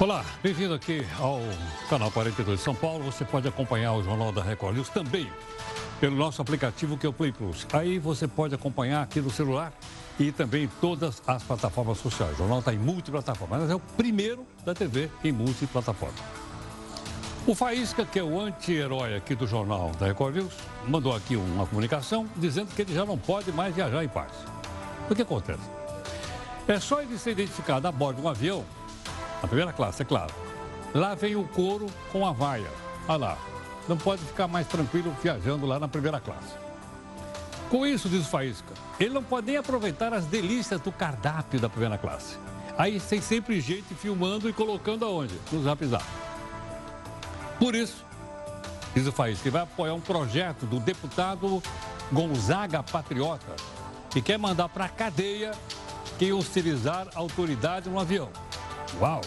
Olá, bem-vindo aqui ao canal 42 de São Paulo. Você pode acompanhar o Jornal da Record News também pelo nosso aplicativo que é o Play Plus. Aí você pode acompanhar aqui no celular e também em todas as plataformas sociais. O jornal está em multiplataforma, mas é o primeiro da TV em multiplataforma. O Faísca, que é o anti-herói aqui do jornal da Record News, mandou aqui uma comunicação dizendo que ele já não pode mais viajar em paz. O que acontece? É só ele ser identificado a bordo de um avião na primeira classe, é claro. Lá vem o couro com a vaia. Olha lá. Não pode ficar mais tranquilo viajando lá na primeira classe. Com isso, diz o Faísca, ele não pode nem aproveitar as delícias do cardápio da primeira classe. Aí tem sempre gente filmando e colocando aonde? No Zap Zap. Por isso, diz o Faísca, que vai apoiar um projeto do deputado Gonzaga Patriota, que quer mandar para a cadeia quem hostilizar a autoridade no avião. Uau!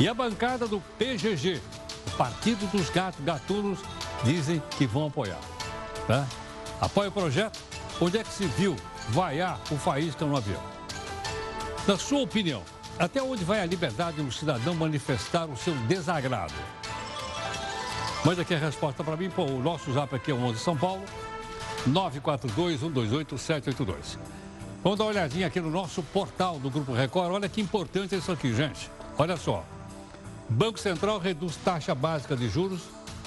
E a bancada do PGG, o Partido dos Gatos Gatunos, dizem que vão apoiar. Tá? Apoia o projeto? Onde é que se viu vaiar o faísca no avião? Na sua opinião, até onde vai a liberdade do cidadão manifestar o seu desagrado? Mande aqui a resposta para mim, pô, o nosso zap aqui é o 11 São Paulo, 942-128-782. Vamos dar uma olhadinha aqui no nosso portal do Grupo Record. Olha que importante isso aqui, gente. Olha só. Banco Central reduz taxa básica de juros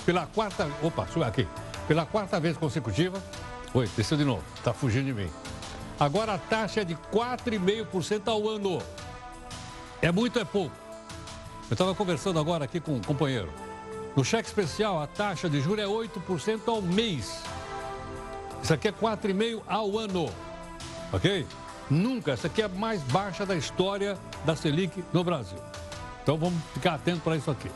pela quarta... Opa, subiu aqui. Pela quarta vez consecutiva. Oi, desceu de novo. Está fugindo de mim. Agora a taxa é de 4,5% ao ano. É muito, é pouco. Eu estava conversando agora aqui com um companheiro. No cheque especial, a taxa de juros é 8% ao mês. Isso aqui é 4,5% ao ano ok? Nunca, essa aqui é a mais baixa da história da Selic no Brasil. Então vamos ficar atento para isso aqui.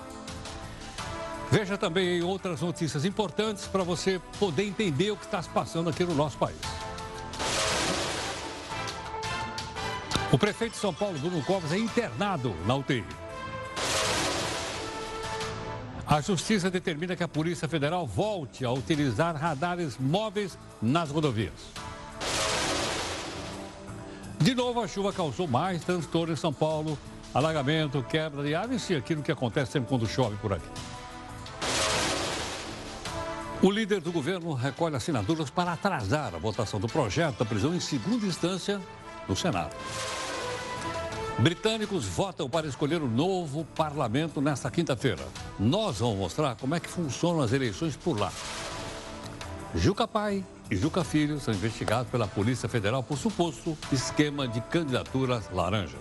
Veja também outras notícias importantes para você poder entender o que está se passando aqui no nosso país. O prefeito de São Paulo, Bruno Covas, é internado na UTI. A justiça determina que a Polícia Federal volte a utilizar radares móveis nas rodovias. De novo, a chuva causou mais transtorno em São Paulo. Alagamento, quebra de aves e aquilo que acontece sempre quando chove por aqui. O líder do governo recolhe assinaturas para atrasar a votação do projeto da prisão em segunda instância no Senado. Britânicos votam para escolher o novo parlamento nesta quinta-feira. Nós vamos mostrar como é que funcionam as eleições por lá. Juca Pai e Juca Filho são investigados pela Polícia Federal por suposto esquema de candidaturas laranja.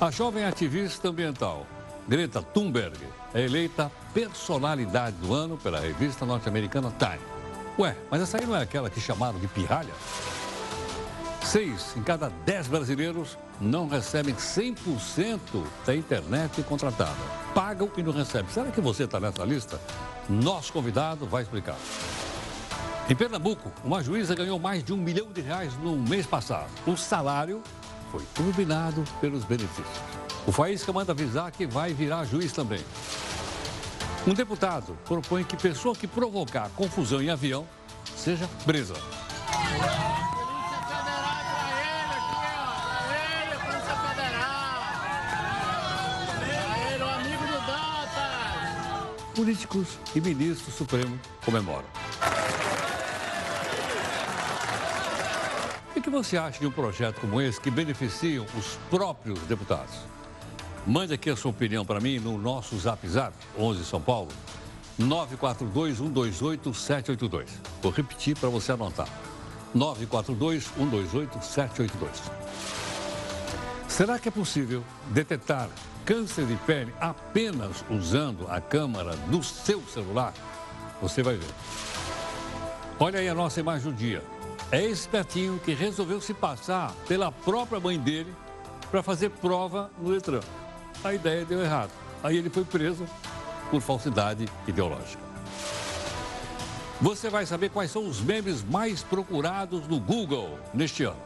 A jovem ativista ambiental Greta Thunberg é eleita personalidade do ano pela revista norte-americana Time. Ué, mas essa aí não é aquela que chamaram de pirralha? Seis em cada dez brasileiros não recebem 100% da internet contratada. Pagam e não recebem. Será que você está nessa lista? Nosso convidado vai explicar. Em Pernambuco, uma juíza ganhou mais de um milhão de reais no mês passado. O salário foi turbinado pelos benefícios. O Faísca manda avisar que vai virar juiz também. Um deputado propõe que pessoa que provocar confusão em avião seja presa. Políticos e ministro supremo comemoram. O que você acha de um projeto como esse que beneficia os próprios deputados? Mande aqui a sua opinião para mim no nosso Zap Zap, 11 São Paulo, 942-128-782. Vou repetir para você anotar. 942-128-782. Será que é possível detectar câncer de pele apenas usando a câmera do seu celular? Você vai ver. Olha aí a nossa imagem do dia. É esse Petinho que resolveu se passar pela própria mãe dele para fazer prova no Detran. A ideia deu errado. Aí ele foi preso por falsidade ideológica. Você vai saber quais são os memes mais procurados no Google neste ano.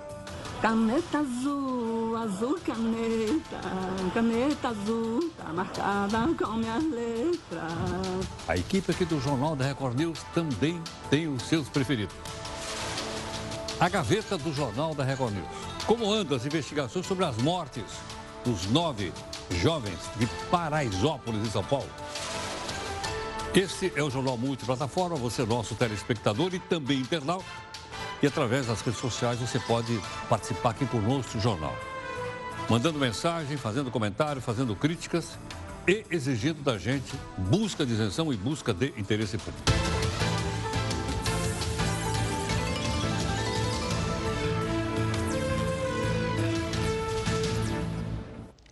Caneta azul, azul caneta, caneta azul, tá marcada com minhas letras. A equipe aqui do Jornal da Record News também tem os seus preferidos. A gaveta do Jornal da Record News. Como andam as investigações sobre as mortes dos nove jovens de Paraisópolis, em São Paulo? Este é o Jornal Multiplataforma, você é nosso telespectador e também internauta. E através das redes sociais você pode participar aqui conosco do jornal. Mandando mensagem, fazendo comentário, fazendo críticas e exigindo da gente busca de isenção e busca de interesse público.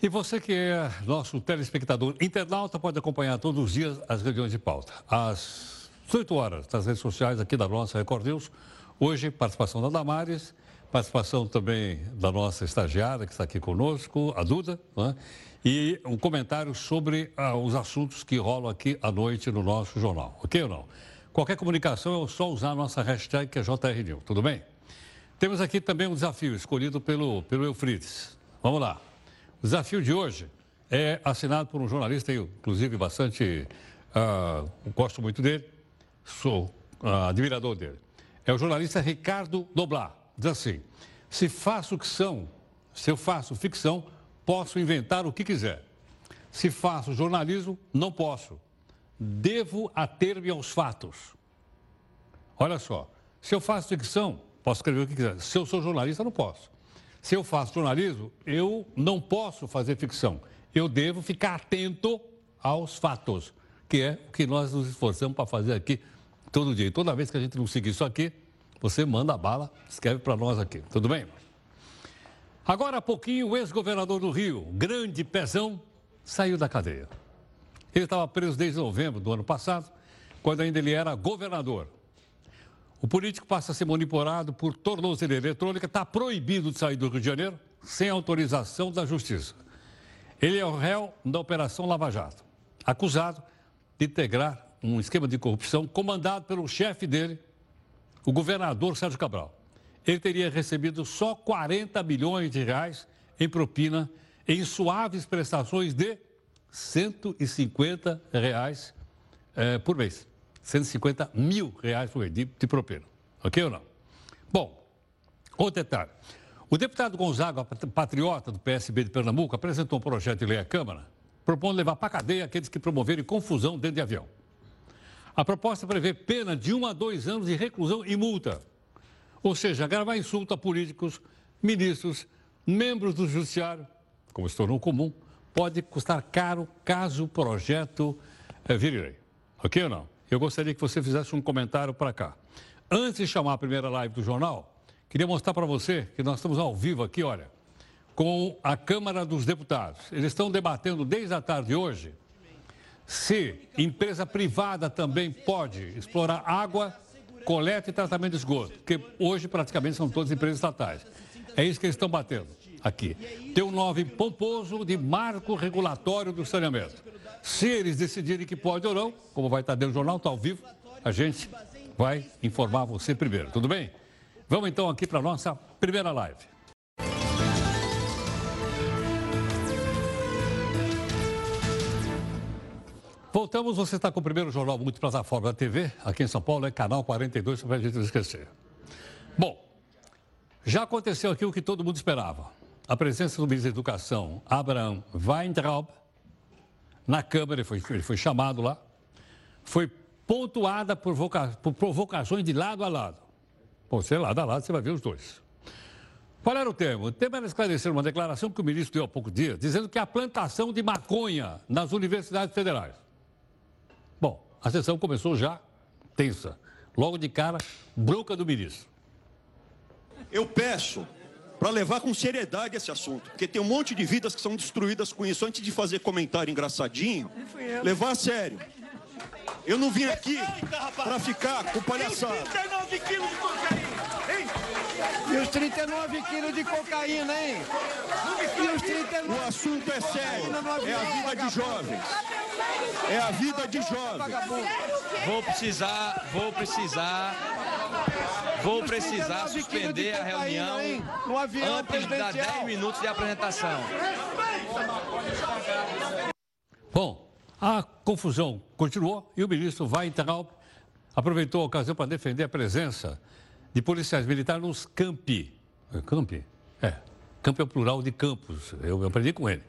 E você que é nosso telespectador internauta pode acompanhar todos os dias as reuniões de pauta. Às 18 horas, nas redes sociais aqui da nossa Record News. Hoje, participação da Damares, participação também da nossa estagiária que está aqui conosco, a Duda, né? e um comentário sobre ah, os assuntos que rolam aqui à noite no nosso jornal. Ok ou não? Qualquer comunicação é só usar a nossa hashtag que é JRNew, tudo bem? Temos aqui também um desafio escolhido pelo, pelo Eufrides. Vamos lá. O desafio de hoje é assinado por um jornalista, eu, inclusive, bastante. Uh, gosto muito dele, sou uh, admirador dele. É o jornalista Ricardo Doblar. Diz assim: se faço ficção, se eu faço ficção, posso inventar o que quiser. Se faço jornalismo, não posso. Devo ater-me aos fatos. Olha só, se eu faço ficção, posso escrever o que quiser. Se eu sou jornalista, não posso. Se eu faço jornalismo, eu não posso fazer ficção. Eu devo ficar atento aos fatos, que é o que nós nos esforçamos para fazer aqui todo dia. E toda vez que a gente não seguir isso aqui, você manda a bala, escreve para nós aqui. Tudo bem? Agora há pouquinho, o ex-governador do Rio, grande pezão, saiu da cadeia. Ele estava preso desde novembro do ano passado, quando ainda ele era governador. O político passa a ser manipulado por tornozeleira eletrônica, está proibido de sair do Rio de Janeiro sem autorização da Justiça. Ele é o réu da Operação Lava Jato, acusado de integrar um esquema de corrupção comandado pelo chefe dele, o governador Sérgio Cabral. Ele teria recebido só 40 milhões de reais em propina em suaves prestações de 150 reais eh, por mês. 150 mil reais por mês de, de propina. Ok ou não? Bom, outro detalhe. O deputado Gonzaga, patriota do PSB de Pernambuco, apresentou um projeto de lei à Câmara propondo levar para cadeia aqueles que promoverem confusão dentro de avião. A proposta prevê pena de um a dois anos de reclusão e multa. Ou seja, gravar insulto a políticos, ministros, membros do judiciário, como se tornou comum, pode custar caro caso o projeto é, vire lei. Ok ou não? eu gostaria que você fizesse um comentário para cá. Antes de chamar a primeira live do jornal, queria mostrar para você que nós estamos ao vivo aqui, olha, com a Câmara dos Deputados. Eles estão debatendo desde a tarde de hoje se empresa privada também pode explorar água, coleta e tratamento de esgoto, porque hoje praticamente são todas empresas estatais. É isso que eles estão batendo aqui. Tem um nome pomposo de marco regulatório do saneamento. Se eles decidirem que pode ou não, como vai estar dentro do jornal, está ao vivo, a gente vai informar você primeiro, tudo bem? Vamos então aqui para a nossa primeira live. Voltamos, você está com o primeiro jornal multiplataforma da TV, aqui em São Paulo, é canal 42, para a gente não esquecer. Bom, já aconteceu aqui o que todo mundo esperava. A presença do ministro da Educação, Abraham Weintraub, na Câmara, ele foi, ele foi chamado lá, foi pontuada por, voca, por provocações de lado a lado. Bom, você lado a lado, você vai ver os dois. Qual era o tema? O tema era esclarecer uma declaração que o ministro deu há pouco dia, dizendo que a plantação de maconha nas universidades federais. A sessão começou já tensa. Logo de cara, bronca do ministro. Eu peço para levar com seriedade esse assunto, porque tem um monte de vidas que são destruídas com isso. Antes de fazer comentário engraçadinho, levar a sério. Eu não vim aqui para ficar com palhaçada. 39 quilos de cocaína, hein? E os 39 quilos de cocaína, hein? E os 39... O assunto é sério. É a vida de jovens. É a vida de jovens. Vou precisar, vou precisar Vou precisar suspender a reunião antes de dar 10 minutos de apresentação. Bom, a confusão continuou e o ministro Weintraub aproveitou a ocasião para defender a presença de policiais militares nos campi. Campi? É, campo é o plural de campos, eu aprendi com ele.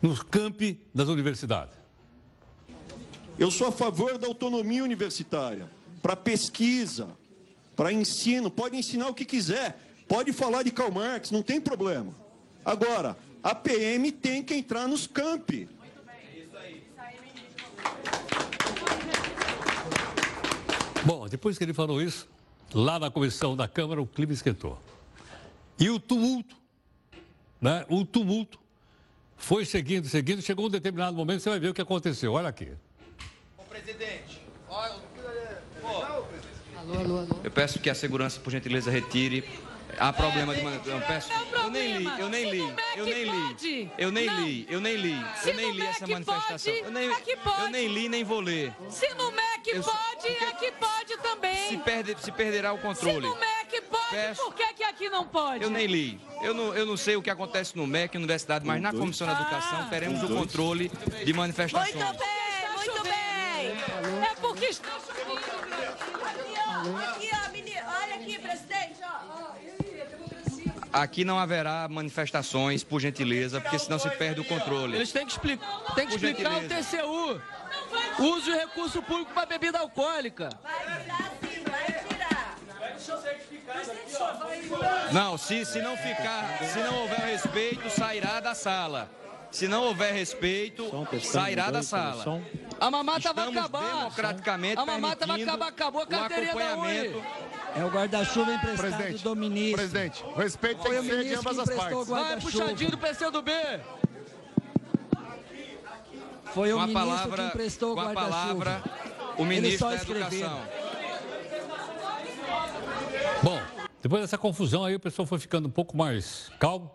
Nos campi das universidades. Eu sou a favor da autonomia universitária, para pesquisa, para ensino, pode ensinar o que quiser, pode falar de Karl Marx, não tem problema. Agora, a PM tem que entrar nos campi. Bom, depois que ele falou isso, lá na comissão da Câmara o clima esquentou. E o tumulto, né? O tumulto foi seguindo, seguindo, chegou um determinado momento, você vai ver o que aconteceu. Olha aqui. Ô, presidente, olha, alô, alô, alô. Eu peço que a segurança, por gentileza, retire Há problema de eu peço. Eu nem li, eu nem li, eu nem li. Eu nem li, eu nem li. Eu nem li essa manifestação. Eu nem, eu nem li nem vou ler. Se no MEC pode, aqui pode também. Se, perde, se perderá o controle. Se no MEC pode, Peço, por que, que aqui não pode? Eu nem li. Eu não, eu não sei o que acontece no MEC, Universidade, mas na Comissão da Educação ah. teremos o controle de manifestações. Muito bem, Aqui, ó, aqui, ó, menino. Olha aqui, presidente, ó. Aqui não haverá manifestações, por gentileza, porque senão se perde o controle. Eles têm que, expli têm que explicar o TCU. Use o recurso público para bebida alcoólica. Vai tirar sim, vai tirar. Não, se, se não ficar, se não houver respeito, sairá da sala. Se não houver respeito, sairá da sala. A mamata vai acabar. democraticamente A mamata vai acabar, acabou a carteirinha da Oi. É o guarda-chuva emprestado presidente, do ministro. Presidente, o respeito tem que ser de ambas as partes. Vai, puxadinho do PCdoB. Foi o com ministro palavra, que emprestou o guarda-chuva. Com a palavra, o ministro da Educação. Bom, depois dessa confusão aí, o pessoal foi ficando um pouco mais calmo.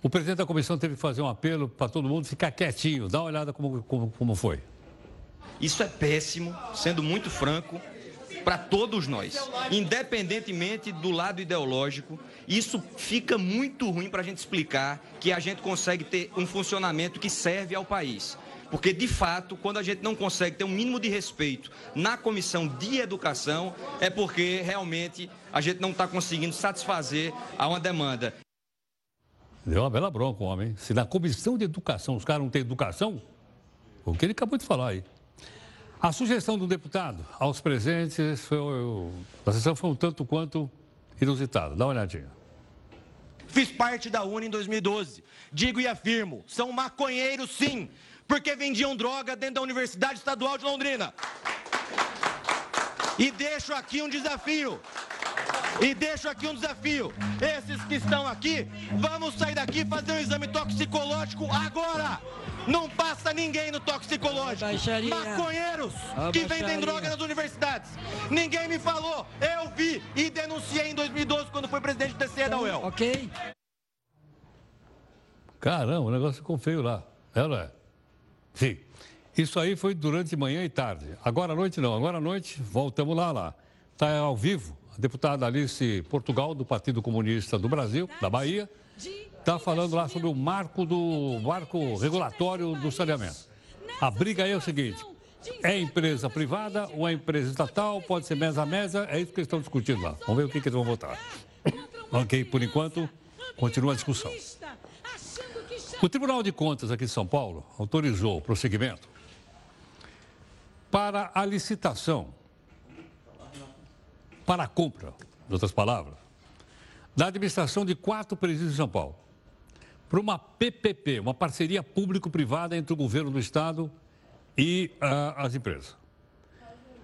O presidente da comissão teve que fazer um apelo para todo mundo ficar quietinho. Dá uma olhada como, como, como foi. Isso é péssimo, sendo muito franco para todos nós, independentemente do lado ideológico. Isso fica muito ruim para a gente explicar que a gente consegue ter um funcionamento que serve ao país. Porque, de fato, quando a gente não consegue ter um mínimo de respeito na comissão de educação, é porque realmente a gente não está conseguindo satisfazer a uma demanda. Deu uma bela bronca, homem. Se na comissão de educação os caras não têm educação, o que ele acabou de falar aí. A sugestão do deputado aos presentes foi, a sessão foi um tanto quanto inusitada. Dá uma olhadinha. Fiz parte da UNA em 2012. Digo e afirmo, são maconheiros sim, porque vendiam droga dentro da Universidade Estadual de Londrina. E deixo aqui um desafio. E deixo aqui um desafio. Esses que estão aqui, vamos sair daqui e fazer um exame toxicológico agora. Não passa ninguém no toxicológico. Baixaria. Maconheiros que vendem droga nas universidades. Ninguém me falou. Eu vi e denunciei em 2012 quando fui presidente do TCE da UEL. Ok. Caramba, o negócio ficou feio lá. É, não é? Sim. Isso aí foi durante manhã e tarde. Agora à noite não. Agora à noite voltamos lá, lá. Está ao vivo deputada Alice Portugal, do Partido Comunista do Brasil, da Bahia está falando lá sobre o marco do marco regulatório do saneamento. A briga aí é o seguinte: é empresa privada ou é empresa estatal? Pode ser mesa a mesa? É isso que eles estão discutindo lá. Vamos ver o que, que eles vão votar. ok, por enquanto, continua a discussão. O Tribunal de Contas aqui de São Paulo autorizou o prosseguimento para a licitação, para a compra, em outras palavras, da administração de quatro presídios de São Paulo para uma PPP, uma parceria público-privada entre o governo do Estado e uh, as empresas.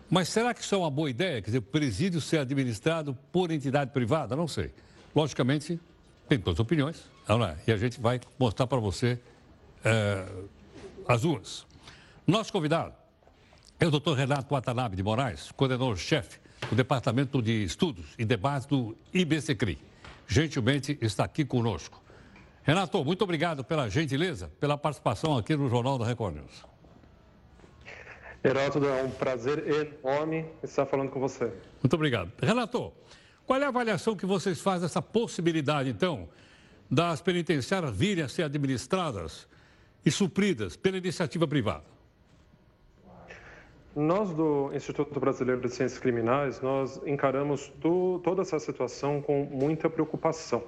Mas será que isso é uma boa ideia? Quer dizer, o presídio ser administrado por entidade privada? Não sei. Logicamente, tem todas as opiniões, não é? E a gente vai mostrar para você uh, as urnas. Nosso convidado é o doutor Renato Watanabe de Moraes, coordenador-chefe do Departamento de Estudos e Debates do IBCCRI. Gentilmente está aqui conosco. Renato, muito obrigado pela gentileza, pela participação aqui no Jornal da Record News. Heródoto, é um prazer enorme estar falando com você. Muito obrigado. Renato, qual é a avaliação que vocês fazem dessa possibilidade, então, das penitenciárias virem a ser administradas e supridas pela iniciativa privada? Nós do Instituto Brasileiro de Ciências Criminais, nós encaramos toda essa situação com muita preocupação.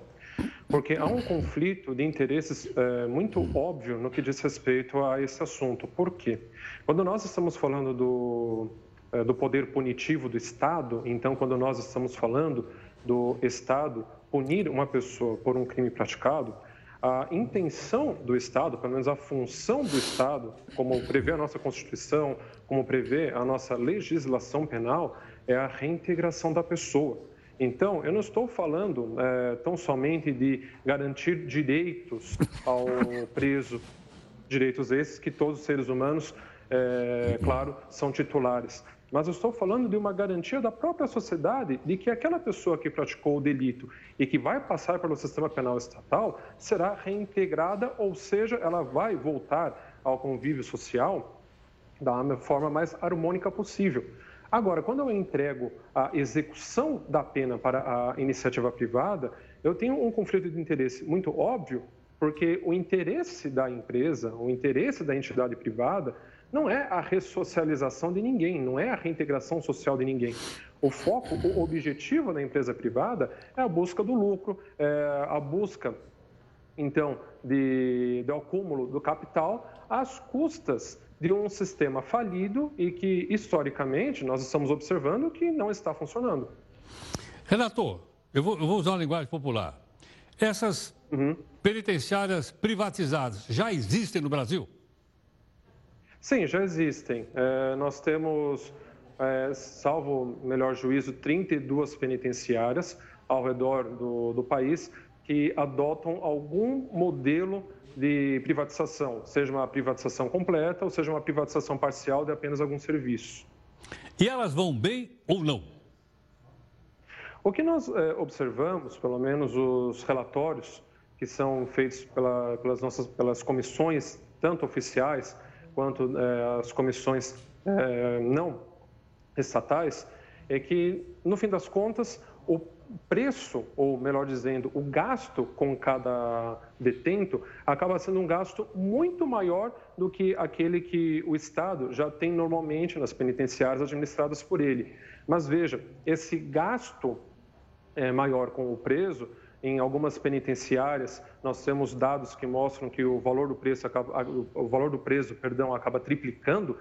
porque há um conflito de interesses é, muito óbvio no que diz respeito a esse assunto. Por quê? Quando nós estamos falando do, é, do poder punitivo do Estado, então, quando nós estamos falando do Estado punir uma pessoa por um crime praticado, a intenção do Estado, pelo menos a função do Estado, como prevê a nossa Constituição, como prevê a nossa legislação penal, é a reintegração da pessoa. Então, eu não estou falando é, tão somente de garantir direitos ao preso, direitos esses que todos os seres humanos, é, claro, são titulares. Mas eu estou falando de uma garantia da própria sociedade de que aquela pessoa que praticou o delito e que vai passar pelo sistema penal estatal será reintegrada, ou seja, ela vai voltar ao convívio social da forma mais harmônica possível. Agora, quando eu entrego a execução da pena para a iniciativa privada, eu tenho um conflito de interesse muito óbvio, porque o interesse da empresa, o interesse da entidade privada, não é a ressocialização de ninguém, não é a reintegração social de ninguém. O foco, o objetivo da empresa privada é a busca do lucro, é a busca, então, de, do acúmulo do capital às custas de um sistema falido e que, historicamente, nós estamos observando que não está funcionando. Renato, eu vou, eu vou usar uma linguagem popular. Essas uhum. penitenciárias privatizadas já existem no Brasil? Sim, já existem. É, nós temos, é, salvo melhor juízo, 32 penitenciárias ao redor do, do país que adotam algum modelo de privatização, seja uma privatização completa ou seja uma privatização parcial de apenas algum serviço. E elas vão bem ou não? O que nós é, observamos, pelo menos os relatórios que são feitos pela, pelas nossas pelas comissões, tanto oficiais quanto é, as comissões é, não estatais, é que, no fim das contas, o preço, ou melhor dizendo, o gasto com cada detento acaba sendo um gasto muito maior do que aquele que o Estado já tem normalmente nas penitenciárias administradas por ele. Mas veja, esse gasto é, maior com o preso em algumas penitenciárias, nós temos dados que mostram que o valor do preço acaba, o valor do preso, perdão, acaba triplicando.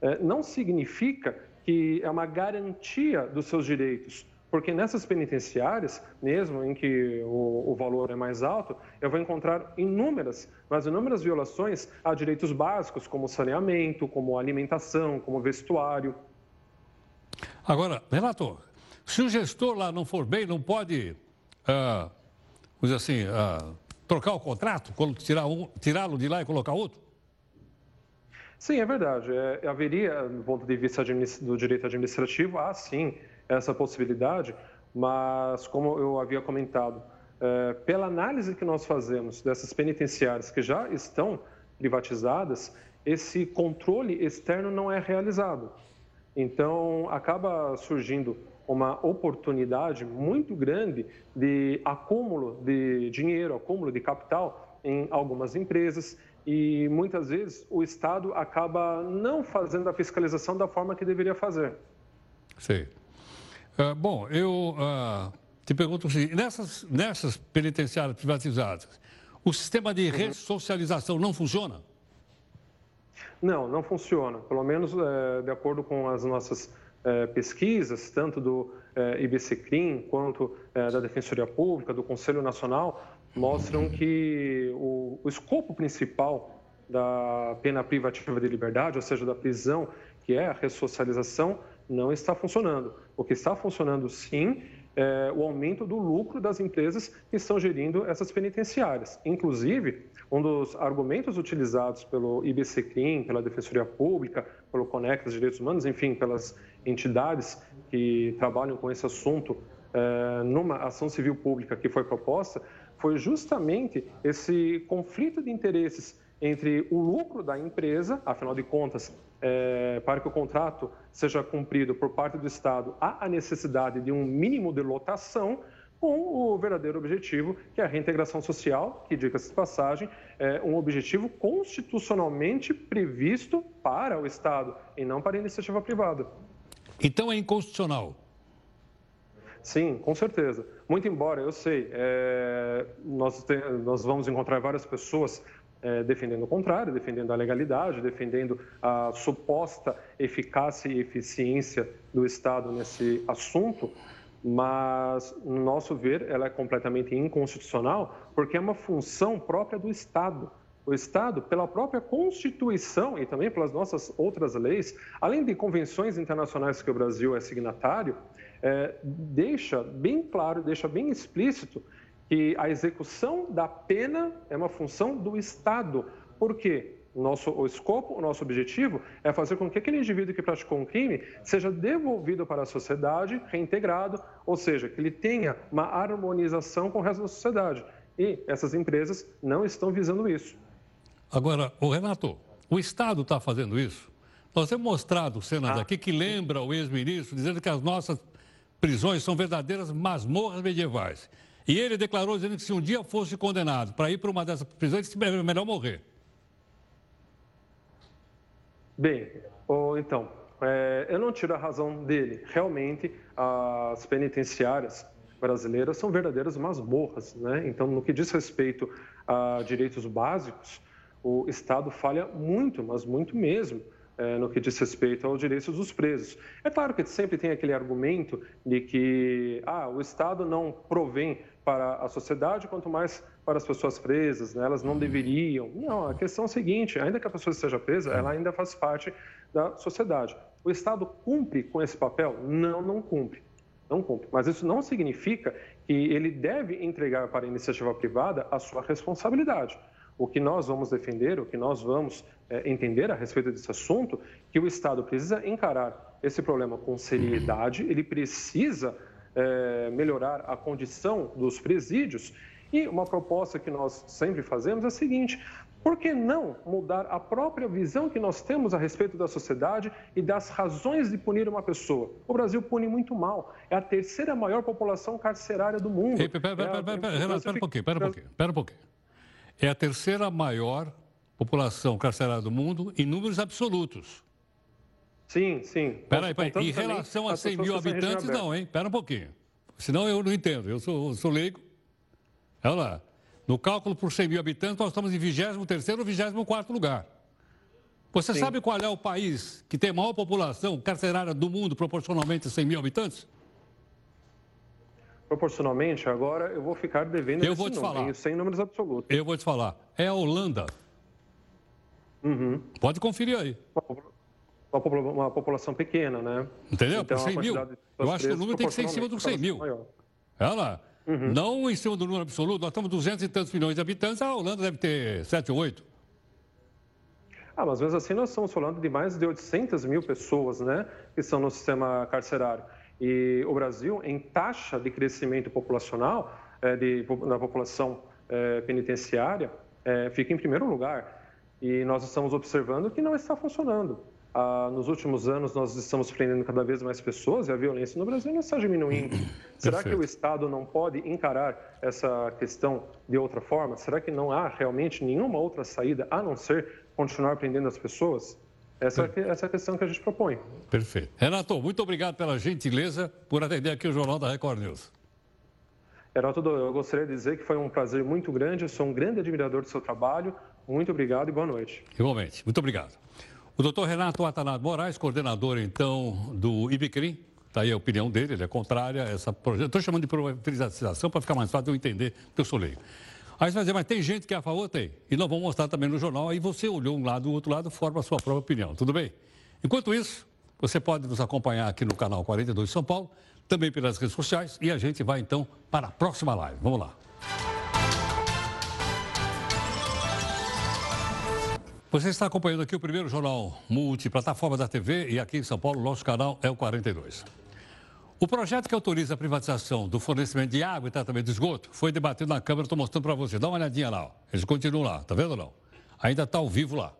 É, não significa que é uma garantia dos seus direitos, porque nessas penitenciárias, mesmo em que o, o, valor é mais alto, eu vou encontrar inúmeras, mas inúmeras violações a direitos básicos, como saneamento, como alimentação, como vestuário. Agora, Renato, se o gestor lá não for bem, não pode uh, dizer assim, uh, trocar o contrato, tirá-lo um, tirá de lá e colocar outro? Sim, é verdade. É, haveria, do ponto de vista do direito administrativo, há sim essa possibilidade, mas como eu havia comentado, é, pela análise que nós fazemos dessas penitenciárias que já estão privatizadas, esse controle externo não é realizado. Então, acaba surgindo uma oportunidade muito grande de acúmulo de dinheiro, acúmulo de capital em algumas empresas e muitas vezes o Estado acaba não fazendo a fiscalização da forma que deveria fazer. Sim. Uh, bom, eu uh, te pergunto o seguinte: nessas, nessas penitenciárias privatizadas, o sistema de uhum. ressocialização não funciona? Não, não funciona. Pelo menos é, de acordo com as nossas pesquisas, tanto do é, IBCCRIM quanto é, da Defensoria Pública, do Conselho Nacional, mostram que o, o escopo principal da pena privativa de liberdade, ou seja, da prisão, que é a ressocialização, não está funcionando. O que está funcionando, sim, é o aumento do lucro das empresas que estão gerindo essas penitenciárias. Inclusive, um dos argumentos utilizados pelo IBCCRIM, pela Defensoria Pública, pelo Conectas Direitos Humanos, enfim, pelas entidades que trabalham com esse assunto é, numa ação civil pública que foi proposta, foi justamente esse conflito de interesses entre o lucro da empresa, afinal de contas, é, para que o contrato seja cumprido por parte do Estado, há a necessidade de um mínimo de lotação, com o verdadeiro objetivo, que é a reintegração social, que, diga-se de passagem, é um objetivo constitucionalmente previsto para o Estado e não para a iniciativa privada. Então é inconstitucional? Sim, com certeza. Muito embora, eu sei, é, nós, te, nós vamos encontrar várias pessoas é, defendendo o contrário, defendendo a legalidade, defendendo a suposta eficácia e eficiência do Estado nesse assunto, mas, no nosso ver, ela é completamente inconstitucional porque é uma função própria do Estado. O Estado, pela própria Constituição e também pelas nossas outras leis, além de convenções internacionais que o Brasil é signatário, é, deixa bem claro, deixa bem explícito que a execução da pena é uma função do Estado. Por quê? O nosso o escopo, o nosso objetivo é fazer com que aquele indivíduo que praticou um crime seja devolvido para a sociedade, reintegrado, ou seja, que ele tenha uma harmonização com o resto da sociedade. E essas empresas não estão visando isso. Agora, o Renato, o Estado está fazendo isso? Nós temos mostrado cenas ah. aqui que lembra o ex-ministro dizendo que as nossas prisões são verdadeiras masmorras medievais. E ele declarou dizendo que se um dia fosse condenado para ir para uma dessas prisões, é melhor morrer. Bem, então, é, eu não tiro a razão dele. Realmente, as penitenciárias brasileiras são verdadeiras masmorras, né? Então, no que diz respeito a direitos básicos, o Estado falha muito, mas muito mesmo é, no que diz respeito aos direitos dos presos. É claro que sempre tem aquele argumento de que ah, o Estado não provém para a sociedade, quanto mais para as pessoas presas, né? elas não deveriam. Não, a questão é a seguinte: ainda que a pessoa esteja presa, ela ainda faz parte da sociedade. O Estado cumpre com esse papel? Não, não cumpre. Não cumpre. Mas isso não significa que ele deve entregar para a iniciativa privada a sua responsabilidade. O que nós vamos defender, o que nós vamos é, entender a respeito desse assunto, que o Estado precisa encarar esse problema com seriedade, ele precisa é, melhorar a condição dos presídios. E uma proposta que nós sempre fazemos é a seguinte: por que não mudar a própria visão que nós temos a respeito da sociedade e das razões de punir uma pessoa? O Brasil pune muito mal. É a terceira maior população carcerária do mundo. Ei, pera, pera, pera, pera, Renato, pera um pouquinho, pera um pouquinho, pera um pouquinho. É a terceira maior população carcerária do mundo em números absolutos. Sim, sim. Peraí, peraí. Em relação a 100 mil habitantes, não, hein? Pera um pouquinho. Senão eu não entendo. Eu sou, sou leigo. Olha lá. No cálculo por 100 mil habitantes, nós estamos em 23 ou 24 lugar. Você Sim. sabe qual é o país que tem a maior população carcerária do mundo proporcionalmente a 100 mil habitantes? proporcionalmente, agora eu vou ficar devendo eu vou te número, falar. sem números absolutos. Eu vou te falar. É a Holanda. Uhum. Pode conferir aí. Uma, uma, população pequena, né? Entendeu? Então, Por 100 mil. Eu acho que o número tem que ser em cima dos 100 mil. Olha lá. Uhum. Não em cima do número absoluto. Nós estamos 200 e tantos milhões de habitantes. A Holanda deve ter 7 ou 8. Ah, mas mesmo assim nós estamos falando de mais de 800 mil pessoas, né? Que estão no sistema carcerário. E o Brasil, em taxa de crescimento populacional, é, de, na população é, penitenciária, é, fica em primeiro lugar. E nós estamos observando que não está funcionando. Ah, nos últimos anos, nós estamos prendendo cada vez mais pessoas e a violência no Brasil não está diminuindo. Será que o Estado não pode encarar essa questão de outra forma? Será que não há realmente nenhuma outra saída a não ser continuar prendendo as pessoas? Essa, é, essa é a questão que a gente propõe. Perfeito. Renato, muito obrigado pela gentileza por atender aqui o Jornal da Record News. Renato, eu gostaria de dizer que foi um prazer muito grande, eu sou um grande admirador do seu trabalho. Muito obrigado e boa noite. Igualmente, muito obrigado. O doutor Renato Atanado Moraes, coordenador, então, do IBCRIM, está aí a opinião dele, ele é contrária a essa projeto. Estou chamando de privatização para ficar mais fácil de eu entender, porque eu sou leigo. Aí você vai dizer, mas tem gente que é a favor? Tem. E nós vamos mostrar também no jornal. Aí você olhou um lado, o outro lado, forma a sua própria opinião. Tudo bem? Enquanto isso, você pode nos acompanhar aqui no canal 42 de São Paulo, também pelas redes sociais. E a gente vai então para a próxima live. Vamos lá. Você está acompanhando aqui o primeiro jornal multiplataforma da TV e aqui em São Paulo, nosso canal é o 42. O projeto que autoriza a privatização do fornecimento de água e tratamento de esgoto foi debatido na Câmara, estou mostrando para você. Dá uma olhadinha lá, ó. eles continuam lá, tá vendo ou não? Ainda está ao vivo lá.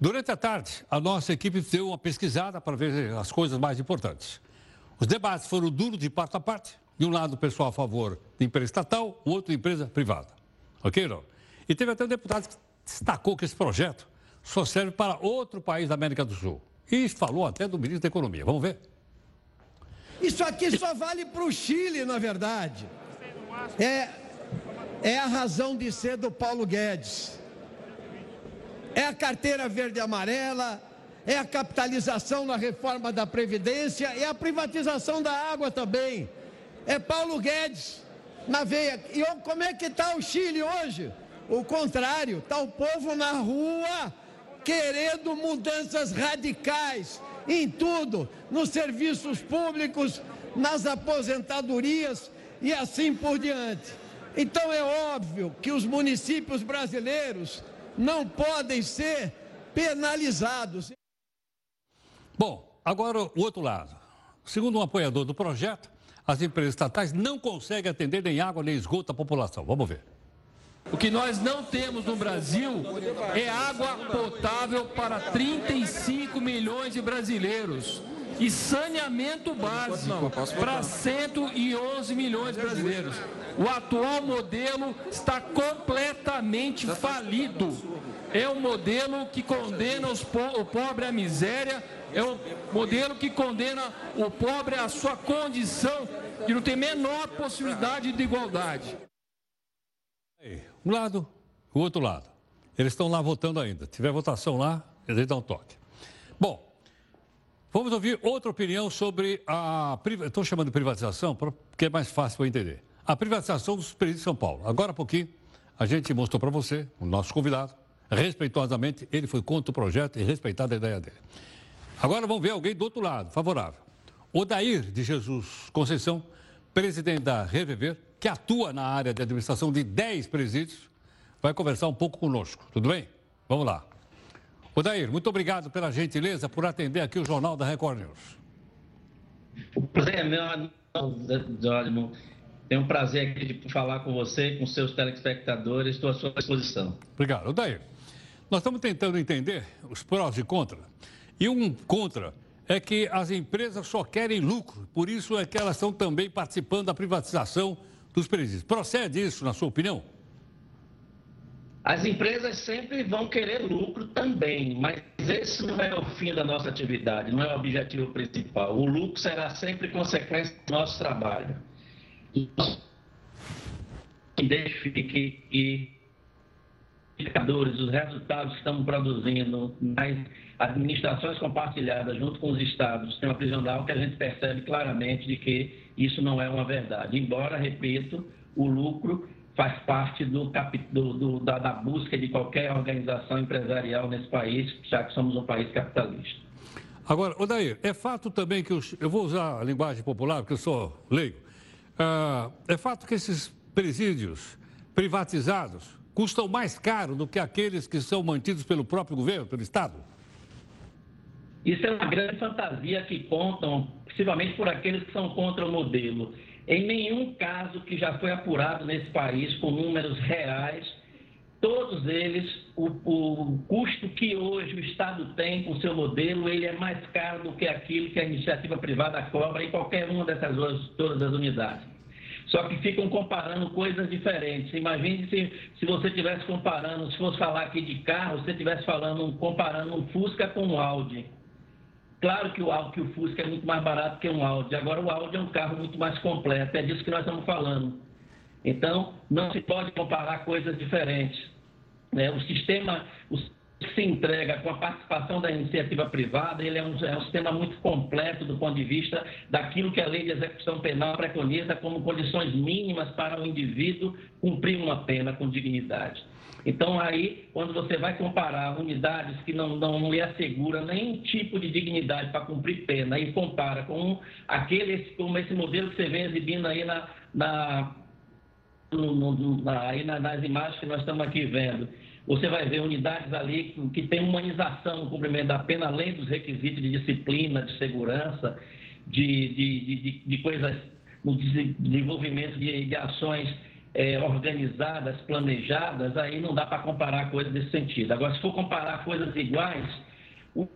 Durante a tarde, a nossa equipe deu uma pesquisada para ver as coisas mais importantes. Os debates foram duros de parte a parte. De um lado, o pessoal a favor de empresa estatal, o outro, empresa privada. Ok, não? E teve até um que destacou que esse projeto só serve para outro país da América do Sul. E falou até do ministro da Economia. Vamos ver? Isso aqui só vale para o Chile, na verdade. É, é a razão de ser do Paulo Guedes. É a carteira verde e amarela, é a capitalização na reforma da Previdência, é a privatização da água também. É Paulo Guedes na veia. E como é que está o Chile hoje? O contrário, está o povo na rua querendo mudanças radicais em tudo, nos serviços públicos, nas aposentadorias e assim por diante. Então é óbvio que os municípios brasileiros não podem ser penalizados. Bom, agora o outro lado. Segundo um apoiador do projeto, as empresas estatais não conseguem atender nem água nem esgoto à população. Vamos ver. O que nós não temos no Brasil é água potável para 35 milhões de brasileiros e saneamento básico para 111 milhões de brasileiros. O atual modelo está completamente falido. É um modelo que condena po o pobre à miséria, é um modelo que condena o pobre à sua condição de não ter menor possibilidade de igualdade. Um lado, o outro lado. Eles estão lá votando ainda. Se tiver votação lá, eles dão um toque. Bom, vamos ouvir outra opinião sobre a. Estou chamando de privatização porque é mais fácil para entender. A privatização dos presídios de São Paulo. Agora há pouquinho, a gente mostrou para você, o nosso convidado, respeitosamente, ele foi contra o projeto e respeitado a ideia dele. Agora vamos ver alguém do outro lado, favorável. Odair de Jesus Conceição, presidente da Reviver, que atua na área de administração de 10 presídios, vai conversar um pouco conosco. Tudo bem? Vamos lá. Odair, muito obrigado pela gentileza por atender aqui o Jornal da Record News. O prazer é meu, Jódimo. Tenho um prazer aqui de falar com você, com seus telespectadores. Estou à sua disposição. Obrigado. Odair, nós estamos tentando entender os prós e contras. E um contra é que as empresas só querem lucro, por isso é que elas estão também participando da privatização dos presídios. Procede isso, na sua opinião? As empresas sempre vão querer lucro também, mas esse não é o fim da nossa atividade, não é o objetivo principal. O lucro será sempre consequência do nosso trabalho. Identifique e indicadores, os resultados que estamos produzindo nas administrações compartilhadas junto com os estados do sistema prisional, que a gente percebe claramente de que isso não é uma verdade. Embora, repito, o lucro faz parte do, do, do, da, da, busca de qualquer organização empresarial nesse país, já que somos um país capitalista. Agora, Odair, é fato também que os, eu vou usar a linguagem popular, porque eu sou leigo. Ah, é fato que esses presídios privatizados custam mais caro do que aqueles que são mantidos pelo próprio governo, pelo Estado? Isso é uma grande fantasia que contam, principalmente por aqueles que são contra o modelo. Em nenhum caso que já foi apurado nesse país com números reais, todos eles, o, o, custo que hoje o Estado tem com o seu modelo, ele é mais caro do que aquilo que a iniciativa privada cobra em qualquer uma dessas todas as unidades. Só que ficam comparando coisas diferentes. Imagine se, se você estivesse comparando, se fosse falar aqui de carro, você estivesse falando, comparando um Fusca com um Audi. Claro que o, que o Fusca é muito mais barato que um Audi. Agora, o Audi é um carro muito mais completo. É disso que nós estamos falando. Então, não se pode comparar coisas diferentes. Né? O sistema o que se entrega com a participação da iniciativa privada, ele é um, é um sistema muito completo do ponto de vista daquilo que a lei de execução penal preconiza como condições mínimas para o indivíduo cumprir uma pena com dignidade. Então, aí, quando você vai comparar unidades que não, não lhe assegura nenhum tipo de dignidade para cumprir pena e compara com aquele, como esse modelo que você vem exibindo aí, na, na, no, no, na, aí nas imagens que nós estamos aqui vendo, você vai ver unidades ali que tem humanização no cumprimento da pena, além dos requisitos de disciplina, de segurança, de, de, de, de coisas no desenvolvimento de, de ações é, organizadas, planejadas, aí não dá para comparar coisas desse sentido. Agora, se for comparar coisas iguais, o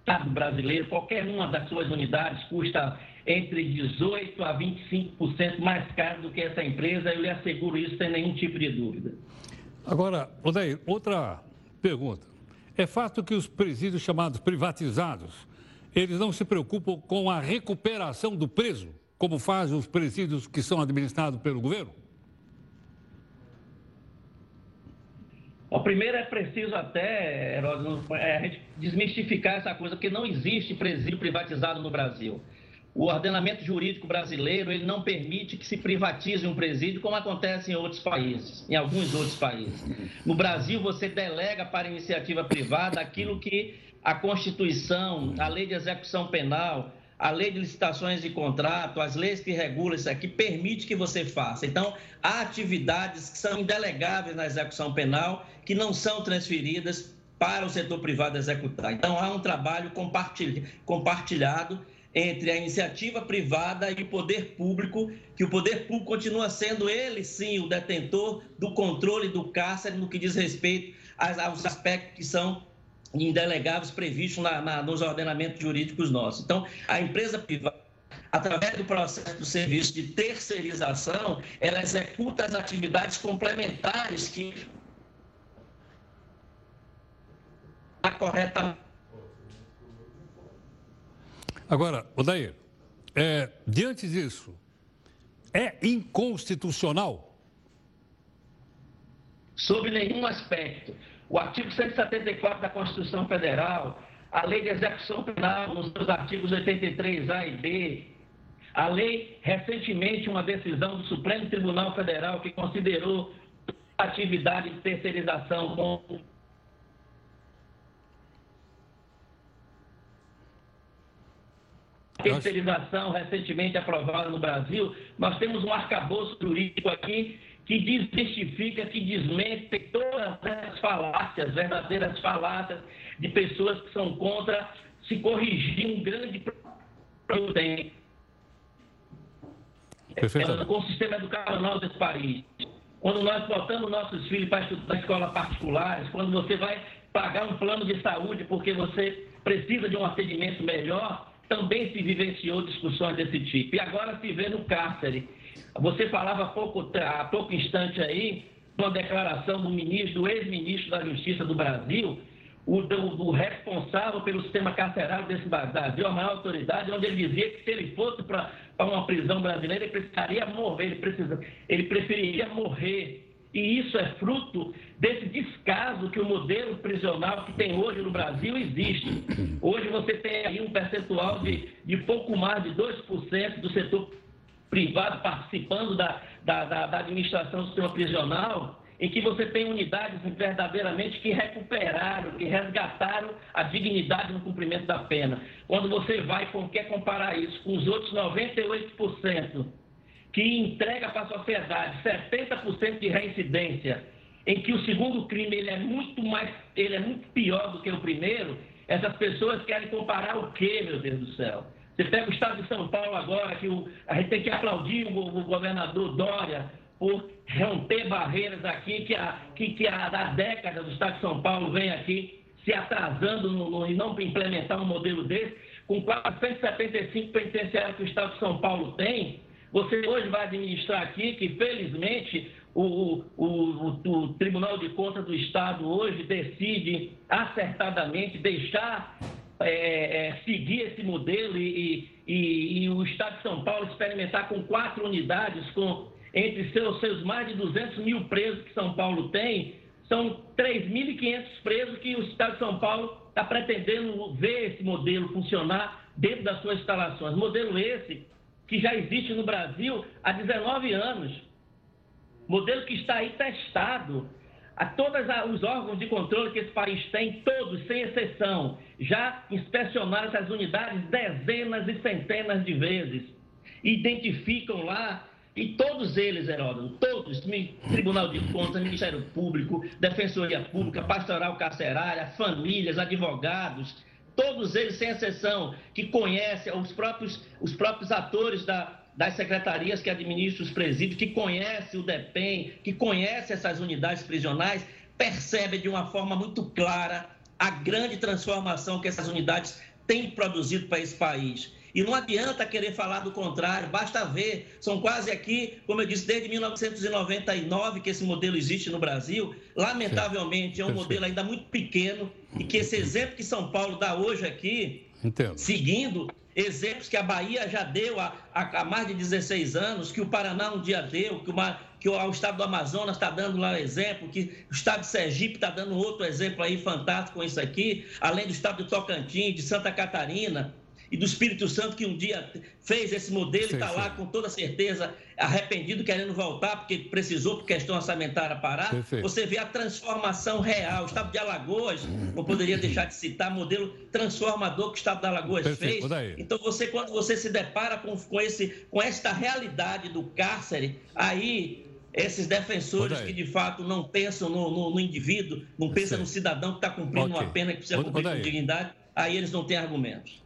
Estado brasileiro, qualquer uma das suas unidades custa entre 18% a 25% mais caro do que essa empresa, eu lhe asseguro isso sem nenhum tipo de dúvida. Agora, outra pergunta. É fato que os presídios chamados privatizados, eles não se preocupam com a recuperação do preso, como fazem os presídios que são administrados pelo governo? O primeiro é preciso até, é a gente desmistificar essa coisa, porque não existe presídio privatizado no Brasil. O ordenamento jurídico brasileiro ele não permite que se privatize um presídio, como acontece em outros países, em alguns outros países. No Brasil, você delega para iniciativa privada aquilo que a Constituição, a Lei de Execução Penal, a lei de licitações de contrato, as leis que regulam isso aqui, permite que você faça. Então, há atividades que são indelegáveis na execução penal, que não são transferidas para o setor privado executar. Então, há um trabalho compartilhado entre a iniciativa privada e o poder público, que o poder público continua sendo ele, sim, o detentor do controle do cárcere no que diz respeito aos aspectos que são indelegáveis previstos na, na, nos ordenamentos jurídicos nossos. Então, a empresa privada, através do processo do serviço de terceirização, ela executa as atividades complementares que a correta. Agora, Odair, é, diante disso, é inconstitucional? Sob nenhum aspecto o artigo 174 da Constituição Federal, a lei de execução penal, nos seus artigos 83A e B, a lei, recentemente, uma decisão do Supremo Tribunal Federal que considerou atividade de terceirização como terceirização recentemente aprovada no Brasil, nós temos um arcabouço jurídico aqui que desmistifica, que desmente todas as falácias, verdadeiras falácias de pessoas que são contra se corrigir um grande problema é, com o sistema educacional desse país. Quando nós botamos nossos filhos para estudar em escolas particulares, quando você vai pagar um plano de saúde porque você precisa de um atendimento melhor, também se vivenciou discussões desse tipo. E agora se vê no cárcere você falava há pouco, há pouco instante aí, uma declaração do ministro, do ex-ministro da Justiça do Brasil, o do, do, responsável pelo sistema carcerário desse Brasil, a maior autoridade, onde ele dizia que se ele fosse para uma prisão brasileira, ele precisaria morrer, ele, precisa, ele preferiria morrer. E isso é fruto desse descaso que o modelo prisional que tem hoje no Brasil existe. Hoje você tem aí um percentual de, de pouco mais de 2% do setor privado participando da, da, da, da administração do sistema prisional, em que você tem unidades verdadeiramente que recuperaram, que resgataram a dignidade no cumprimento da pena. Quando você vai, quer comparar isso com os outros 98% que entrega para a sociedade 70% de reincidência, em que o segundo crime ele é muito mais, ele é muito pior do que o primeiro, essas pessoas querem comparar o quê, meu Deus do céu? Você pega o estado de São Paulo agora, que o, a gente tem que aplaudir o, o governador Dória por romper barreiras aqui, que, a, que, que a, há décadas o estado de São Paulo vem aqui se atrasando no, no, e não implementar um modelo desse, com quase 175 penitenciários que o estado de São Paulo tem, você hoje vai administrar aqui que, felizmente, o, o, o, Tribunal de Contas do Estado hoje decide acertadamente deixar é, é, seguir esse modelo e, e, e, o Estado de São Paulo experimentar com quatro unidades, com entre seus, seus mais de 200 mil presos que São Paulo tem, são 3.500 presos que o Estado de São Paulo está pretendendo ver esse modelo funcionar dentro das suas instalações. Modelo esse que já existe no Brasil há 19 anos. Modelo que está aí testado a todos os órgãos de controle que esse país tem, todos, sem exceção, já inspecionaram essas unidades dezenas e centenas de vezes. Identificam lá, e todos eles, Heródoto, todos, Tribunal de Contas, Ministério Público, Defensoria Pública, Pastoral Carcerária, famílias, advogados, todos eles, sem exceção, que conhecem os próprios, os próprios atores da, das secretarias que administram os presídios, que conhece o DEPEN, que conhece essas unidades prisionais, percebe de uma forma muito clara a grande transformação que essas unidades têm produzido para esse país. E não adianta querer falar do contrário, basta ver. São quase aqui, como eu disse, desde 1999 que esse modelo existe no Brasil. Lamentavelmente, é um modelo ainda muito pequeno e que esse exemplo que São Paulo dá hoje aqui Entendo. seguindo exemplos que a Bahia já deu há, há, mais de 16 anos, que o Paraná um dia deu, que, uma, que o, o estado do Amazonas está dando lá exemplo, que o estado de Sergipe está dando outro exemplo aí fantástico com isso aqui, além do estado de Tocantins, de Santa Catarina e do Espírito Santo, que um dia fez esse modelo sim, e está lá com toda certeza arrependido, querendo voltar, porque precisou, por questão orçamentária, parar. Perfeito. Você vê a transformação real. O Estado de Alagoas, não poderia deixar de citar, modelo transformador que o Estado de Alagoas Perfeito. fez. Então, você, quando você se depara com, com, esse, com esta realidade do cárcere, aí esses defensores que de fato não pensam no, no, no indivíduo, não pensam no cidadão que está cumprindo okay. uma pena que precisa cumprir com dignidade, aí eles não têm argumentos.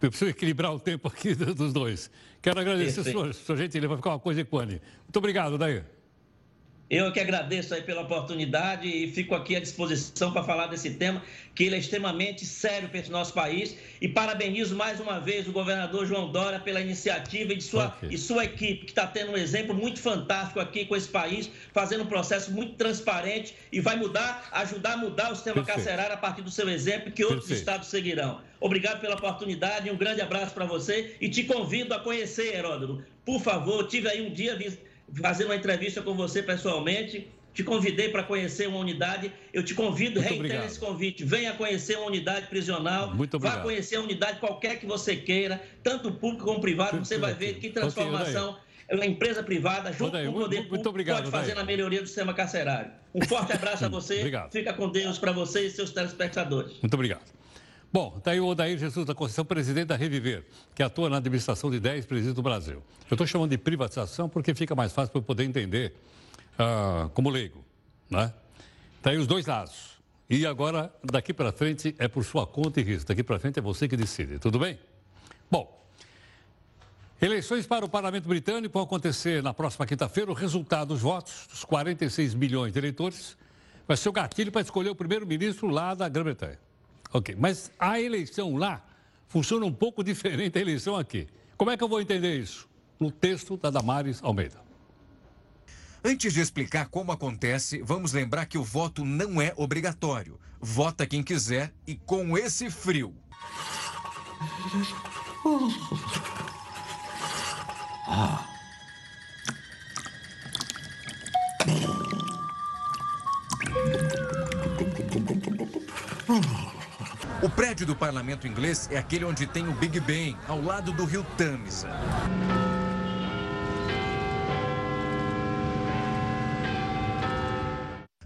Eu preciso equilibrar o tempo aqui dos dois. Quero agradecer a sua, sua gentileza, vai ficar uma coisa equânime. Muito obrigado, Daí. Eu que agradeço aí pela oportunidade e fico aqui à disposição para falar desse tema, que ele é extremamente sério para esse nosso país. E parabenizo mais uma vez o governador João Dória pela iniciativa e, de sua, okay. e sua equipe, que está tendo um exemplo muito fantástico aqui com esse país, fazendo um processo muito transparente e vai mudar, ajudar a mudar o sistema Perfeito. carcerário a partir do seu exemplo, que outros Perfeito. estados seguirão. Obrigado pela oportunidade, um grande abraço para você e te convido a conhecer, Heródoto. Por favor, tive aí um dia fazendo uma entrevista com você pessoalmente. Te convidei para conhecer uma unidade. Eu te convido, Muito reitero obrigado. esse convite. Venha conhecer uma unidade prisional. Muito obrigado. Vá conhecer a unidade qualquer que você queira, tanto público como privado. Você vai ver que transformação é uma empresa privada, junto com o poder muito, público, obrigado, pode fazer na melhoria do sistema carcerário. Um forte abraço a você. obrigado. Fica com Deus para você e seus telespectadores. Muito obrigado. Bom, está aí o Odair Jesus da Conceição, presidente da Reviver, que atua na administração de 10 presídios do Brasil. Eu estou chamando de privatização porque fica mais fácil para eu poder entender uh, como leigo. Né? Está aí os dois lados. E agora, daqui para frente, é por sua conta e risco. Daqui para frente é você que decide. Tudo bem? Bom, eleições para o Parlamento Britânico vão acontecer na próxima quinta-feira. O resultado dos votos dos 46 milhões de eleitores vai ser o gatilho para escolher o primeiro-ministro lá da Grã-Bretanha. Ok, mas a eleição lá funciona um pouco diferente da eleição aqui. Como é que eu vou entender isso? No texto da Damares Almeida. Antes de explicar como acontece, vamos lembrar que o voto não é obrigatório. Vota quem quiser e com esse frio. Ah. O prédio do parlamento inglês é aquele onde tem o Big Ben, ao lado do rio Tamisa.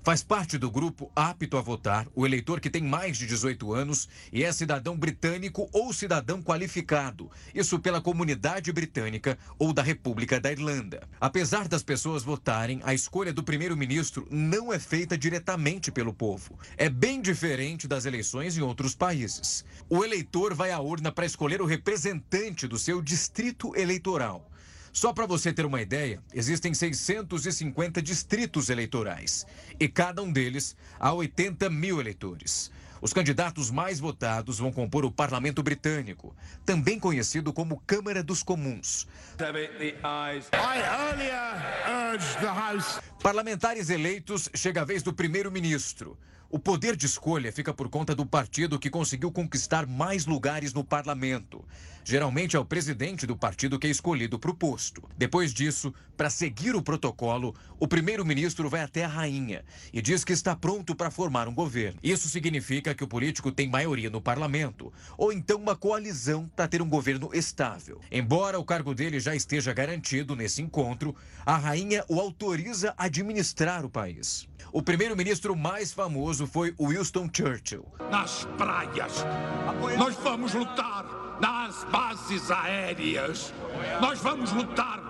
Faz parte do grupo apto a votar o eleitor que tem mais de 18 anos e é cidadão britânico ou cidadão qualificado, isso pela comunidade britânica ou da República da Irlanda. Apesar das pessoas votarem, a escolha do primeiro-ministro não é feita diretamente pelo povo. É bem diferente das eleições em outros países. O eleitor vai à urna para escolher o representante do seu distrito eleitoral. Só para você ter uma ideia, existem 650 distritos eleitorais e cada um deles há 80 mil eleitores. Os candidatos mais votados vão compor o Parlamento Britânico, também conhecido como Câmara dos Comuns. Parlamentares eleitos, chega a vez do primeiro-ministro. O poder de escolha fica por conta do partido que conseguiu conquistar mais lugares no parlamento. Geralmente é o presidente do partido que é escolhido para o posto. Depois disso, para seguir o protocolo, o primeiro-ministro vai até a rainha e diz que está pronto para formar um governo. Isso significa que o político tem maioria no parlamento, ou então uma coalizão para ter um governo estável. Embora o cargo dele já esteja garantido nesse encontro, a rainha o autoriza a administrar o país. O primeiro-ministro mais famoso foi Winston Churchill. Nas praias, nós vamos lutar nas bases aéreas. Nós vamos lutar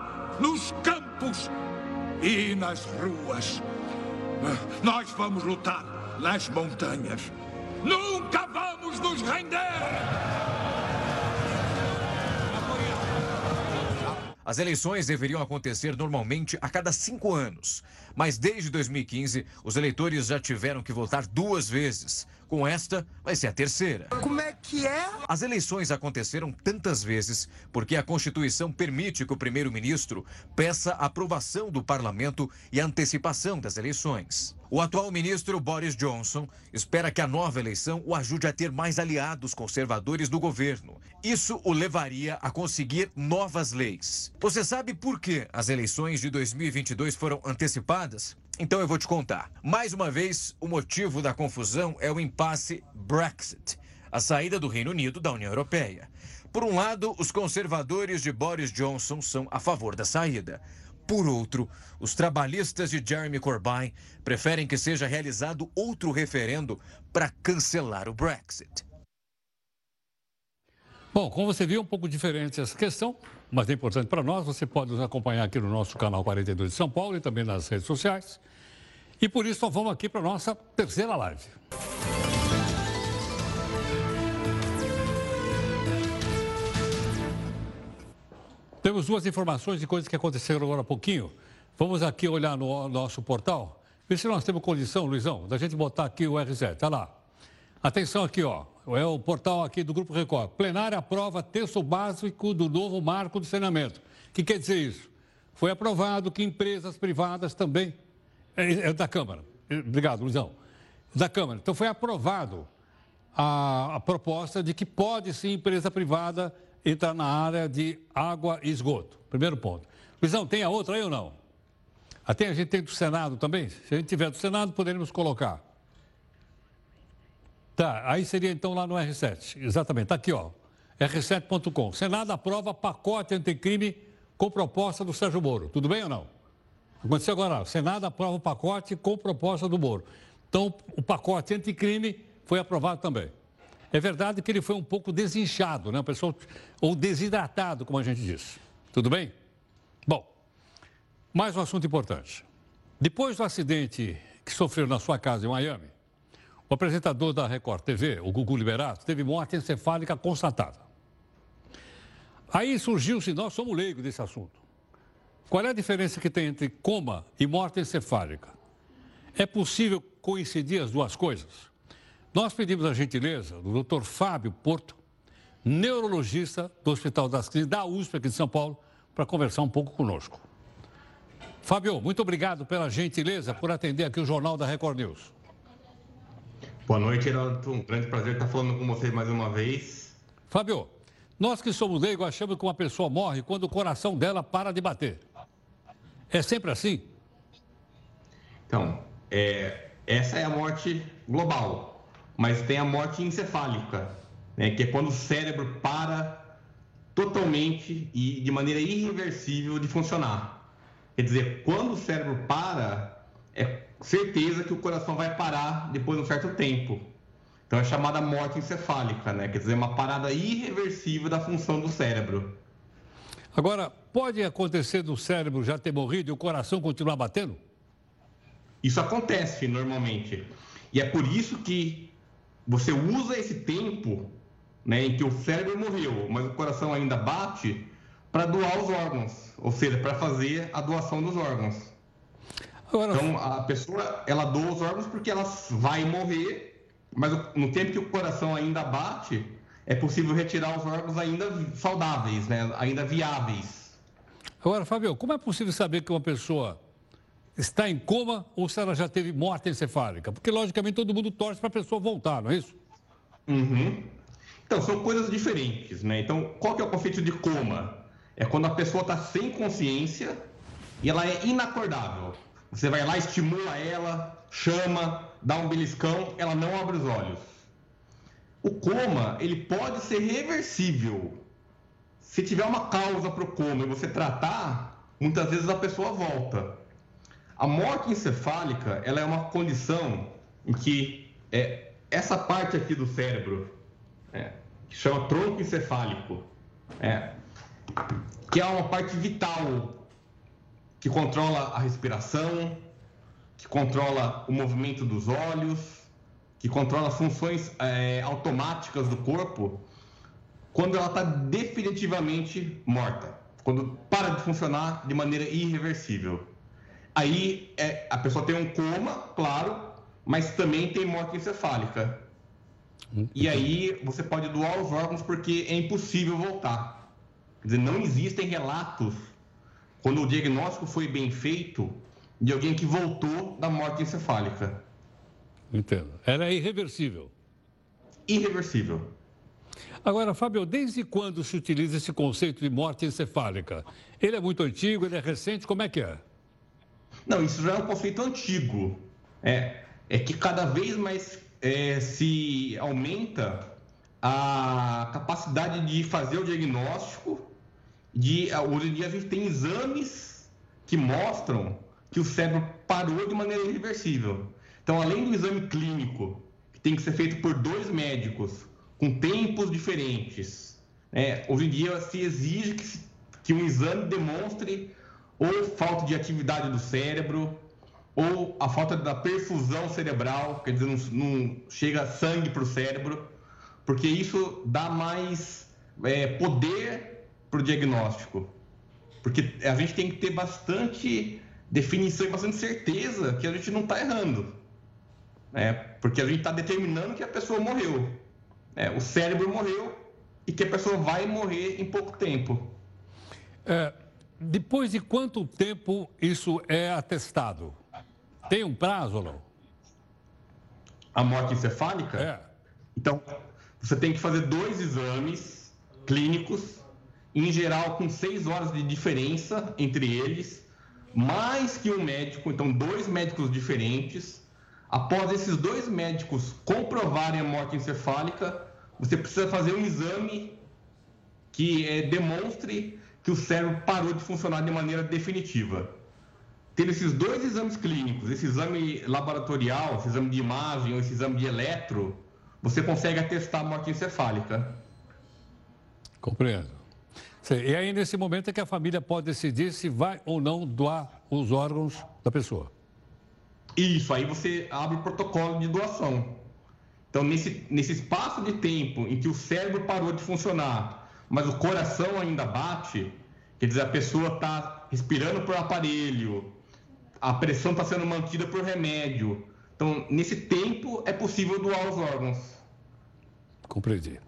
nos campos e nas ruas. Nós vamos lutar nas montanhas. Nunca vamos nos render! As eleições deveriam acontecer normalmente a cada cinco anos, Mas desde 2015, os eleitores já tiveram que votar duas vezes. Com esta, vai ser a terceira. Como é que é? As eleições aconteceram tantas vezes porque a Constituição permite que o primeiro-ministro peça a aprovação do parlamento e a antecipação das eleições. O atual ministro Boris Johnson espera que a nova eleição o ajude a ter mais aliados conservadores do governo. Isso o levaria a conseguir novas leis. Você sabe por que as eleições de 2022 foram antecipadas? Então eu vou te contar. Mais uma vez, o motivo da confusão é o impasse Brexit, a saída do Reino Unido da União Europeia. Por um lado, os conservadores de Boris Johnson são a favor da saída. Por outro, os trabalhistas de Jeremy Corbyn preferem que seja realizado outro referendo para cancelar o Brexit. Bom, como você viu, é um pouco diferente essa questão, mas é importante para nós. Você pode nos acompanhar aqui no nosso canal 42 de São Paulo e também nas redes sociais. E por isso, nós vamos aqui para a nossa terceira live. Temos duas informações de coisas que aconteceram agora há pouquinho. Vamos aqui olhar no nosso portal, ver se nós temos condição, Luizão, da gente botar aqui o R7. Está lá. Atenção aqui, ó. É o portal aqui do Grupo Record. Plenária aprova texto básico do novo marco de saneamento. O que quer dizer isso? Foi aprovado que empresas privadas também. É, é da Câmara. Obrigado, Luizão. Da Câmara. Então foi aprovado a, a proposta de que pode sim empresa privada entrar na área de água e esgoto. Primeiro ponto. Luizão, tem a outra aí ou não? Até a gente tem do Senado também? Se a gente tiver do Senado, poderíamos colocar. Tá, aí seria então lá no R7. Exatamente, tá aqui, ó. R7.com. Senado aprova pacote anticrime com proposta do Sérgio Moro. Tudo bem ou não? Aconteceu agora. Senado aprova o pacote com proposta do Moro. Então, o pacote anticrime foi aprovado também. É verdade que ele foi um pouco desinchado, né? Pessoal, ou desidratado, como a gente disse. Tudo bem? Bom, mais um assunto importante. Depois do acidente que sofreu na sua casa em Miami, o apresentador da Record TV, o Gugu Liberato, teve morte encefálica constatada. Aí surgiu-se, nós somos leigos desse assunto. Qual é a diferença que tem entre coma e morte encefálica? É possível coincidir as duas coisas? Nós pedimos a gentileza do Dr. Fábio Porto, neurologista do Hospital das Clínicas da USP aqui de São Paulo, para conversar um pouco conosco. Fábio, muito obrigado pela gentileza por atender aqui o Jornal da Record News. Boa noite, Heraldo. Um grande prazer estar falando com você mais uma vez. Fábio, nós que somos leigos achamos que uma pessoa morre quando o coração dela para de bater. É sempre assim? Então, é, essa é a morte global mas tem a morte encefálica, né, que é quando o cérebro para totalmente e de maneira irreversível de funcionar. Quer dizer, quando o cérebro para, é certeza que o coração vai parar depois de um certo tempo. Então é chamada morte encefálica, né? Quer dizer, uma parada irreversível da função do cérebro. Agora, pode acontecer do cérebro já ter morrido e o coração continuar batendo? Isso acontece normalmente. E é por isso que você usa esse tempo né, em que o cérebro morreu, mas o coração ainda bate, para doar os órgãos, ou seja, para fazer a doação dos órgãos. Então, a pessoa, ela doa os órgãos porque ela vai morrer, mas no tempo que o coração ainda bate, é possível retirar os órgãos ainda saudáveis, né, ainda viáveis. Agora, Fábio, como é possível saber que uma pessoa está em coma ou se ela já teve morte encefálica? Porque, logicamente, todo mundo torce para a pessoa voltar, não é isso? Uhum. Então, são coisas diferentes, né? Então, qual que é o conceito de coma? É quando a pessoa está sem consciência e ela é inacordável. Você vai lá, estimula ela, chama, dá um beliscão, ela não abre os olhos. O coma, ele pode ser reversível. Se tiver uma causa para o coma e você tratar, muitas vezes a pessoa volta. A morte encefálica ela é uma condição em que é, essa parte aqui do cérebro, é, que chama tronco encefálico, é, que é uma parte vital que controla a respiração, que controla o movimento dos olhos, que controla funções é, automáticas do corpo, quando ela está definitivamente morta, quando para de funcionar de maneira irreversível. aí é, a pessoa tem um coma, claro, mas também tem morte encefálica. E aí você pode doar os órgãos porque é impossível voltar. Quer dizer, não existem relatos, quando o diagnóstico foi bem feito, de alguém que voltou da morte encefálica. Entendo. Ela é irreversível. Irreversível. Agora, Fábio, desde quando se utiliza esse conceito de morte encefálica? Ele é muito antigo, ele é recente, como é que é? Não, isso já é um conceito antigo. É, é que cada vez mais é, se aumenta a capacidade de fazer o diagnóstico. De, hoje em dia a gente tem exames que mostram que o cérebro parou de maneira irreversível. Então, além do exame clínico, que tem que ser feito por dois médicos, com tempos diferentes, né? hoje em dia se exige que, que um exame demonstre ou falta de atividade do cérebro, ou a falta da perfusão cerebral, quer dizer, não, não chega sangue para o cérebro, porque isso dá mais é, poder para o diagnóstico. Porque a gente tem que ter bastante definição e bastante certeza que a gente não está errando. Né? Porque a gente está determinando que a pessoa morreu. Né? O cérebro morreu e que a pessoa vai morrer em pouco tempo. É, depois de quanto tempo isso é atestado? Tem um prazo ou não? A morte encefálica? É. Então, você tem que fazer dois exames clínicos, em geral com seis horas de diferença entre eles, mais que um médico, então dois médicos diferentes. Após esses dois médicos comprovarem a morte encefálica, você precisa fazer um exame que é, demonstre que o cérebro parou de funcionar de maneira definitiva. Tendo esses dois exames clínicos, esse exame laboratorial, esse exame de imagem ou esse exame de eletro, você consegue atestar a morte encefálica. Compreendo. E aí, nesse momento, é que a família pode decidir se vai ou não doar os órgãos da pessoa. Isso, aí você abre o protocolo de doação. Então, nesse, nesse espaço de tempo em que o cérebro parou de funcionar, mas o coração ainda bate, quer dizer, a pessoa está respirando por aparelho, a pressão está sendo mantida por remédio. Então, nesse tempo, é possível doar os órgãos. Compreendi.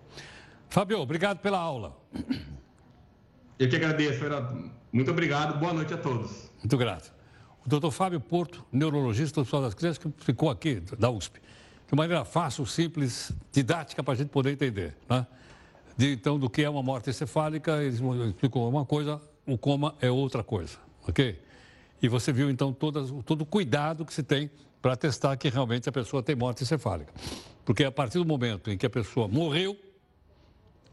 Fabio, obrigado pela aula. Eu que agradeço. Muito obrigado, boa noite a todos. Muito grato. O doutor Fábio Porto, neurologista do Hospital das Crianças, que ficou aqui, da USP, de maneira fácil, simples, didática, para a gente poder entender. Né? De, então, do que é uma morte encefálica, ele explicou uma coisa, o coma é outra coisa, ok? E você viu, então, todas, todo o cuidado que se tem para testar que realmente a pessoa tem morte encefálica. Porque a partir do momento em que a pessoa morreu,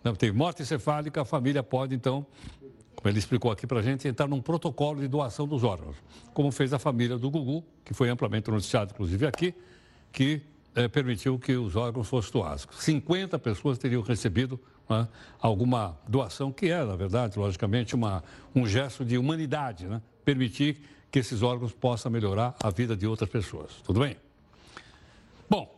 não tem morte encefálica, a família pode, então, ele explicou aqui para a gente, entrar num protocolo de doação dos órgãos, como fez a família do Gugu, que foi amplamente noticiado, inclusive aqui, que é, permitiu que os órgãos fossem doados. 50 pessoas teriam recebido né, alguma doação, que é, na verdade, logicamente, uma, um gesto de humanidade, né? permitir que esses órgãos possam melhorar a vida de outras pessoas. Tudo bem? Bom,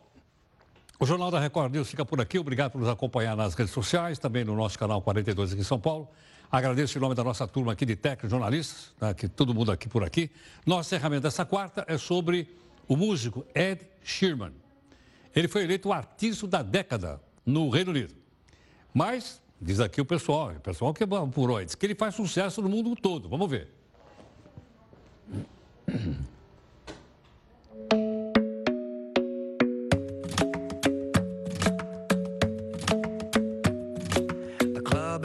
o Jornal da Record News fica por aqui. Obrigado por nos acompanhar nas redes sociais, também no nosso canal 42 aqui em São Paulo. Agradeço em nome da nossa turma aqui de técnicos, jornalistas, né, que todo mundo aqui por aqui. Nosso encerramento dessa quarta é sobre o músico Ed Sheeran. Ele foi eleito o artista da década no Reino Unido. Mas, diz aqui o pessoal, o pessoal que apurou, diz que ele faz sucesso no mundo todo. Vamos ver.